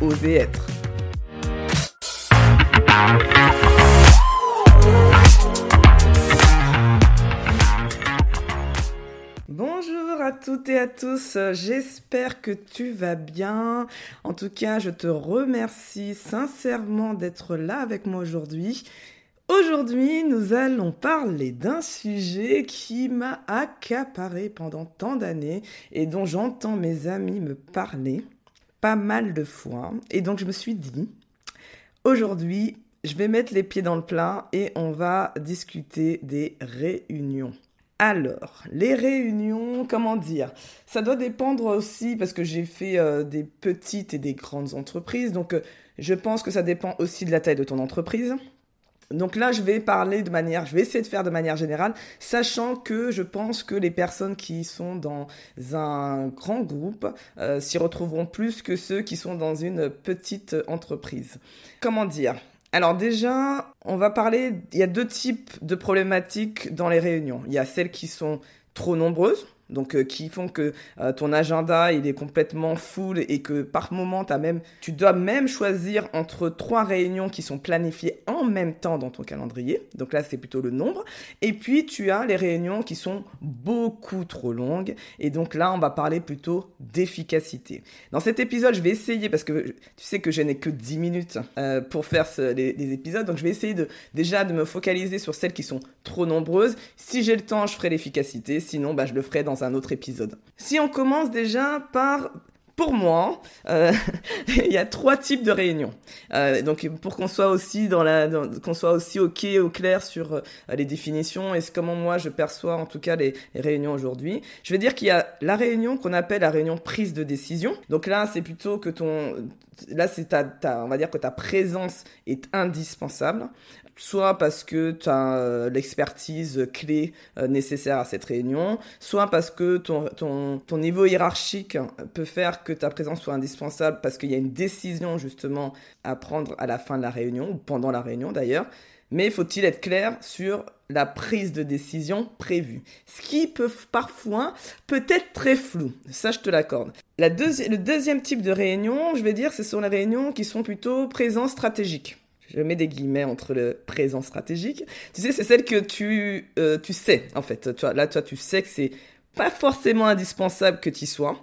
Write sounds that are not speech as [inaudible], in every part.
Oser être. Bonjour à toutes et à tous, j'espère que tu vas bien. En tout cas, je te remercie sincèrement d'être là avec moi aujourd'hui. Aujourd'hui, nous allons parler d'un sujet qui m'a accaparé pendant tant d'années et dont j'entends mes amis me parler pas mal de fois. Et donc, je me suis dit, aujourd'hui, je vais mettre les pieds dans le plat et on va discuter des réunions. Alors, les réunions, comment dire? Ça doit dépendre aussi parce que j'ai fait euh, des petites et des grandes entreprises. Donc, euh, je pense que ça dépend aussi de la taille de ton entreprise. Donc là, je vais parler de manière, je vais essayer de faire de manière générale, sachant que je pense que les personnes qui sont dans un grand groupe euh, s'y retrouveront plus que ceux qui sont dans une petite entreprise. Comment dire? Alors déjà, on va parler, il y a deux types de problématiques dans les réunions. Il y a celles qui sont trop nombreuses, donc euh, qui font que euh, ton agenda il est complètement full et que par moment as même, tu dois même choisir entre trois réunions qui sont planifiées en même temps dans ton calendrier. Donc là c'est plutôt le nombre. Et puis tu as les réunions qui sont beaucoup trop longues et donc là on va parler plutôt d'efficacité. Dans cet épisode je vais essayer parce que tu sais que je n'ai que 10 minutes euh, pour faire les, épisodes donc je vais essayer de déjà de me focaliser sur celles qui sont trop nombreuses. Si j'ai le temps je ferai l'efficacité sinon bah, je le ferai dans un autre épisode. Si on commence déjà par pour moi, euh, [laughs] il y a trois types de réunions. Euh, donc pour qu'on soit aussi dans la, qu'on soit aussi ok au clair sur euh, les définitions et comment moi je perçois en tout cas les, réunions aujourd'hui. Je vais dire qu'il y a la réunion qu'on appelle la réunion prise de décision. Donc là c'est plutôt que ton, là c'est ta, on va dire que ta présence est indispensable soit parce que tu as l'expertise clé nécessaire à cette réunion, soit parce que ton, ton, ton, niveau hiérarchique peut faire que ta présence soit indispensable parce qu'il y a une décision justement à prendre à la fin de la réunion, ou pendant la réunion d'ailleurs. Mais faut-il être clair sur la prise de décision prévue? Ce qui peut parfois peut être très flou, ça je te l'accorde. La le deuxième type de réunion, je vais dire, ce sont les réunions qui sont plutôt présence stratégique je mets des guillemets entre le présent stratégique. Tu sais, c'est celle que tu, euh, tu sais, en fait. Tu vois, là, toi, tu sais que c'est pas forcément indispensable que tu sois,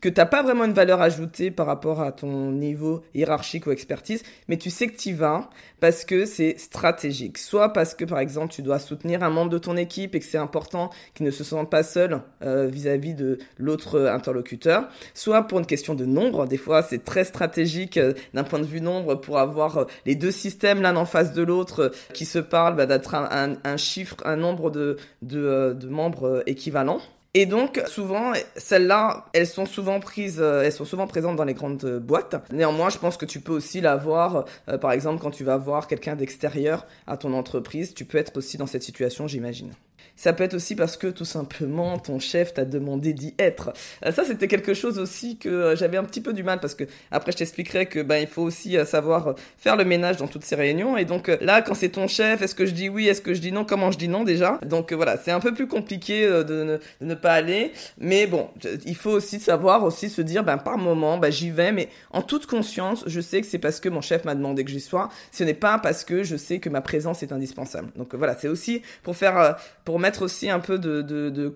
que tu n'as pas vraiment une valeur ajoutée par rapport à ton niveau hiérarchique ou expertise, mais tu sais que tu y vas parce que c'est stratégique. Soit parce que, par exemple, tu dois soutenir un membre de ton équipe et que c'est important qu'il ne se sente pas seul euh, vis-à-vis de l'autre interlocuteur. Soit pour une question de nombre. Des fois, c'est très stratégique euh, d'un point de vue nombre pour avoir euh, les deux systèmes l'un en face de l'autre qui se parlent, bah, d'être un, un, chiffre, un nombre de, de, de membres équivalents. Et donc, souvent, celles-là, elles sont souvent prises, euh, elles sont souvent présentes dans les grandes euh, boîtes. Néanmoins, je pense que tu peux aussi l'avoir, euh, par exemple, quand tu vas voir quelqu'un d'extérieur à ton entreprise, tu peux être aussi dans cette situation, j'imagine. Ça peut être aussi parce que tout simplement ton chef t'a demandé d'y être. Euh, ça, c'était quelque chose aussi que euh, j'avais un petit peu du mal parce que après je t'expliquerai que ben il faut aussi euh, savoir faire le ménage dans toutes ces réunions et donc là quand c'est ton chef, est-ce que je dis oui, est-ce que je dis non, comment je dis non déjà? Donc voilà, c'est un peu plus compliqué de ne, pas aller, mais bon, il faut aussi savoir aussi se dire ben par moment, ben j'y vais, mais en toute conscience, je sais que c'est parce que mon chef m'a demandé que j'y sois. Ce n'est pas parce que je sais que ma présence est indispensable. Donc voilà, c'est aussi pour faire pour mettre aussi un peu de, de, de,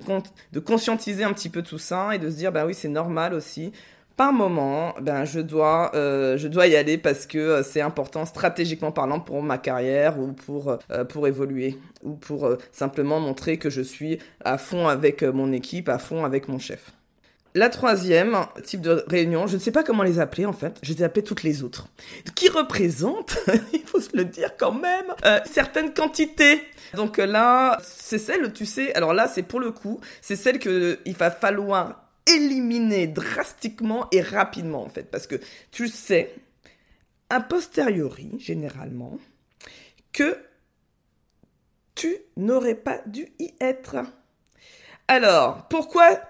de, conscientiser un petit peu tout ça et de se dire, bah oui, c'est normal aussi. Par moment, ben, je, dois, euh, je dois y aller parce que euh, c'est important stratégiquement parlant pour ma carrière ou pour, euh, pour évoluer ou pour simplement montrer que je suis à fond avec mon équipe, à fond avec mon chef. La troisième type de réunion, je ne sais pas comment les appeler en fait, je les ai appelées toutes les autres, qui représentent, [laughs] il faut se le dire quand même, certaines quantités donc euh, là, c'est celle, tu sais, alors là, c'est pour le coup, c'est celle qu'il va falloir éliminer drastiquement et rapidement, en fait. Parce que tu sais a posteriori, généralement, que tu n'aurais pas dû y être. Alors, pourquoi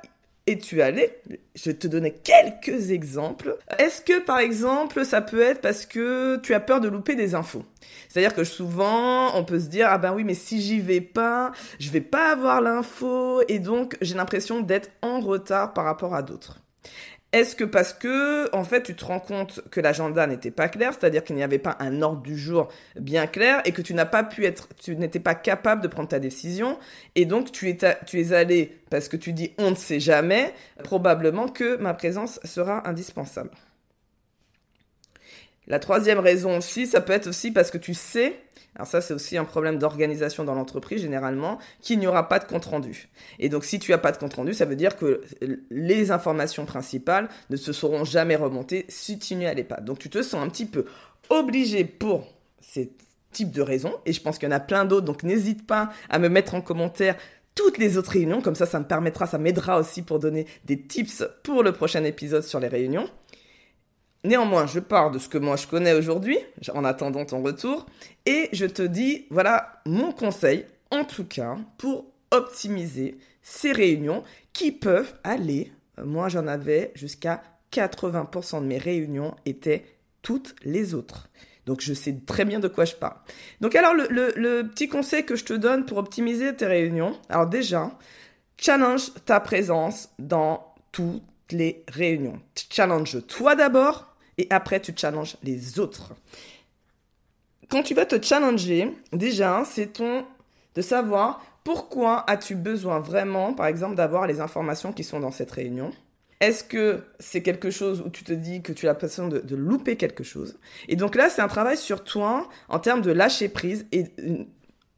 es-tu allé Je vais te donner quelques exemples. Est-ce que, par exemple, ça peut être parce que tu as peur de louper des infos? C'est-à-dire que souvent, on peut se dire, ah ben oui, mais si j'y vais pas, je vais pas avoir l'info, et donc j'ai l'impression d'être en retard par rapport à d'autres. Est-ce que parce que, en fait, tu te rends compte que l'agenda n'était pas clair, c'est-à-dire qu'il n'y avait pas un ordre du jour bien clair et que tu n'as pas pu être, tu n'étais pas capable de prendre ta décision et donc tu es, tu es allé parce que tu dis on ne sait jamais, probablement que ma présence sera indispensable. La troisième raison aussi, ça peut être aussi parce que tu sais alors ça, c'est aussi un problème d'organisation dans l'entreprise généralement, qu'il n'y aura pas de compte rendu. Et donc, si tu n'as pas de compte rendu, ça veut dire que les informations principales ne se seront jamais remontées si tu n'y allais pas. Donc, tu te sens un petit peu obligé pour ces types de raisons. Et je pense qu'il y en a plein d'autres. Donc, n'hésite pas à me mettre en commentaire toutes les autres réunions. Comme ça, ça me permettra, ça m'aidera aussi pour donner des tips pour le prochain épisode sur les réunions. Néanmoins, je pars de ce que moi je connais aujourd'hui, en attendant ton retour, et je te dis, voilà mon conseil, en tout cas, pour optimiser ces réunions qui peuvent aller, euh, moi j'en avais jusqu'à 80% de mes réunions étaient toutes les autres. Donc je sais très bien de quoi je parle. Donc alors le, petit conseil que je te donne pour optimiser tes réunions, alors déjà, challenge ta présence dans toutes les réunions. Challenge toi d'abord et après tu challenges les autres. Quand tu vas te challenger, déjà, c'est ton de savoir pourquoi as-tu besoin vraiment, par exemple, d'avoir les informations qui sont dans cette réunion. Est-ce que c'est quelque chose où tu te dis que tu as l'impression de, de louper quelque chose? Et donc là, c'est un travail sur toi en termes de lâcher prise et,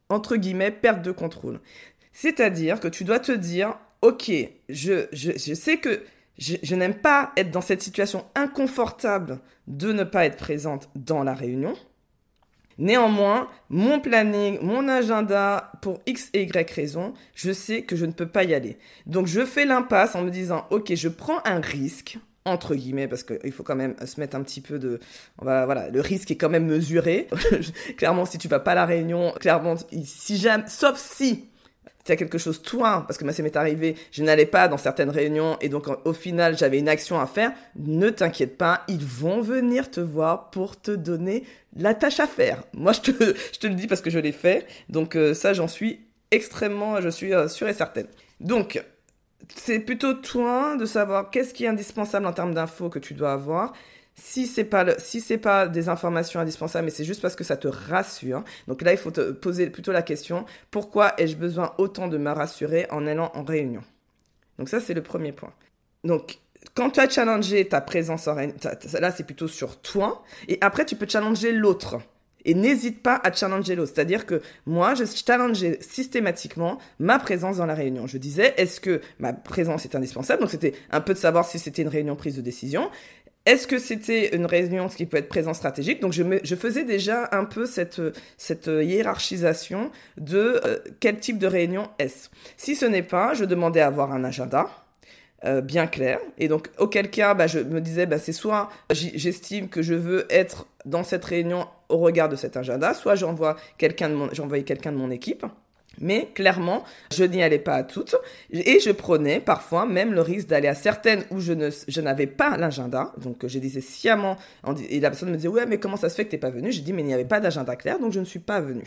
entre guillemets, perte de contrôle. C'est-à-dire que tu dois te dire, ok, je, je sais que je, n'aime pas être dans cette situation inconfortable de ne pas être présente dans la réunion. Néanmoins, mon planning, mon agenda, pour X et Y raison, je sais que je ne peux pas y aller. Donc je fais l'impasse en me disant, ok, je prends un risque, entre guillemets, parce qu'il faut quand même se mettre un petit peu de... voilà, le risque est quand même mesuré. [laughs] clairement, si tu vas pas à la réunion, clairement, si jamais, sauf si c'est quelque chose toi, parce que moi ça m'est arrivé, je n'allais pas dans certaines réunions et donc au final j'avais une action à faire, ne t'inquiète pas, ils vont venir te voir pour te donner la tâche à faire. Moi je te, je te le dis parce que je l'ai fait, donc euh, ça j'en suis extrêmement, je suis euh, sûre et certaine. Donc c'est plutôt toi de savoir qu'est-ce qui est indispensable en termes d'infos que tu dois avoir si c'est pas si c'est pas des informations indispensables, mais c'est juste parce que ça te rassure. Donc là, il faut te poser plutôt la question pourquoi ai-je besoin autant de me rassurer en allant en réunion? Donc ça, c'est le premier point. Donc quand tu as challengé ta présence en réunion, là, c'est plutôt sur toi, et après, tu peux challenger l'autre. Et n'hésite pas à challenger l'autre. C'est-à-dire que moi, je challengeais systématiquement ma présence dans la réunion. Je disais, est-ce que ma présence est indispensable? Donc c'était un peu de savoir si c'était une réunion prise de décision. Est-ce que c'était une réunion qui peut être présent stratégique? Donc je, je, faisais déjà un peu cette, cette hiérarchisation de euh, quel type de réunion est-ce? Si ce n'est pas, je demandais à avoir un agenda. Euh, bien clair et donc auquel cas bah, je me disais bah, c'est soit j'estime que je veux être dans cette réunion au regard de cet agenda soit j'envoie quelqu'un de mon quelqu'un de mon équipe mais clairement, je n'y allais pas à toutes et je prenais parfois même le risque d'aller à certaines où je ne je n'avais pas l'agenda. Donc je disais sciemment et la personne me disait "Ouais, mais comment ça se fait que t'es pas venu ?" J'ai dit "Mais il n'y avait pas d'agenda clair, donc je ne suis pas venu."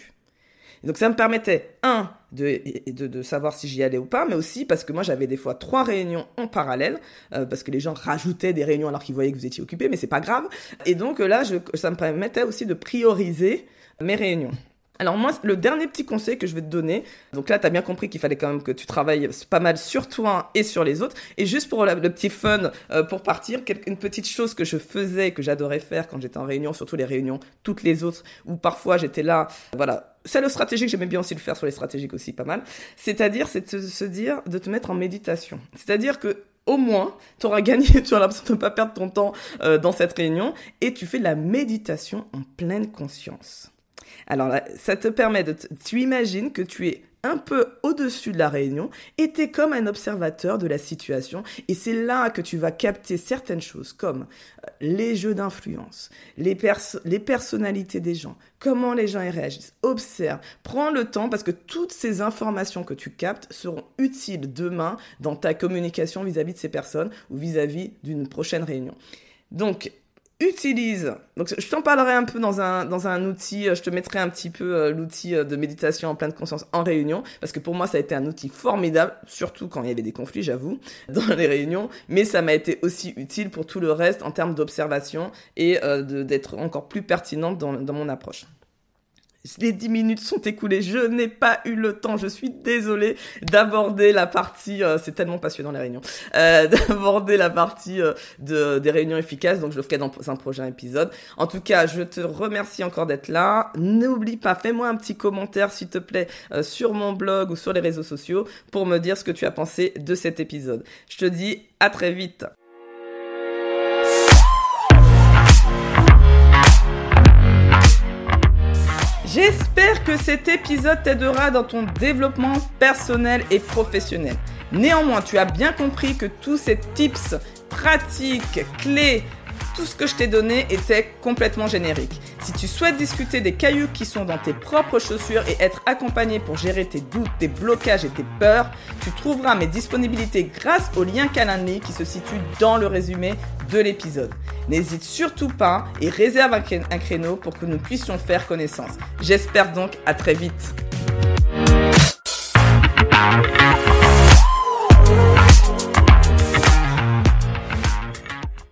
Donc ça me permettait un de, de, savoir si j'y allais ou pas, mais aussi parce que moi j'avais des fois trois réunions en parallèle euh, parce que les gens rajoutaient des réunions alors qu'ils voyaient que vous étiez occupé, mais c'est pas grave. Et donc là, je, ça me permettait aussi de prioriser mes réunions. Alors moi, le dernier petit conseil que je vais te donner, donc là, tu as bien compris qu'il fallait quand même que tu travailles pas mal sur toi et sur les autres. Et juste pour le petit fun, euh, pour partir, une petite chose que je faisais, que j'adorais faire quand j'étais en réunion, surtout les réunions, toutes les autres, où parfois j'étais là, voilà. C'est le stratégique, j'aimais bien aussi le faire sur les stratégiques aussi, pas mal. C'est-à-dire, c'est de se dire, de te mettre en méditation. C'est-à-dire que au moins, tu auras gagné, [laughs] tu auras l'impression de ne pas perdre ton temps euh, dans cette réunion, et tu fais la méditation en pleine conscience. Alors ça te permet de... tu imagines que tu es un peu au-dessus de la réunion et t'es comme un observateur de la situation et c'est là que tu vas capter certaines choses comme euh, les jeux d'influence, les, les personnalités des gens, comment les gens y réagissent. Observe, prends le temps parce que toutes ces informations que tu captes seront utiles demain dans ta communication vis-à-vis de ces personnes ou vis-à-vis d'une prochaine réunion. Donc, utilise. Donc, je t'en parlerai un peu dans un, dans un outil. Euh, je te mettrai un petit peu euh, l'outil euh, de méditation en pleine conscience en réunion. Parce que pour moi, ça a été un outil formidable, surtout quand il y avait des conflits, j'avoue, [laughs] dans les réunions. Mais ça m'a été aussi utile pour tout le reste en termes d'observation et d'être encore plus pertinente dans, dans mon approche. Les 10 minutes sont écoulées, je n'ai pas eu le temps, je suis désolée d'aborder la partie, euh, c'est tellement passionnant les réunions, euh, [laughs] d'aborder la partie euh, de, des réunions efficaces, donc je le ferai dans un prochain épisode. En tout cas, je te remercie encore d'être là. N'oublie pas, fais-moi un petit commentaire s'il te plaît sur mon blog ou sur les réseaux sociaux pour me dire ce que tu as pensé de cet épisode. Je te dis à très vite. J'espère que cet épisode t'aidera dans ton développement personnel et professionnel. Néanmoins, tu as bien compris que tous ces tips, pratiques, clés, tout ce que je t'ai donné était complètement générique. Si tu souhaites discuter des cailloux qui sont dans tes propres chaussures et être accompagné pour gérer tes doutes, tes blocages et tes peurs, tu trouveras mes disponibilités grâce au lien Calendly qui se situe dans le résumé de l'épisode. N'hésite surtout pas et réserve un créneau pour que nous puissions faire connaissance. J'espère donc à très vite.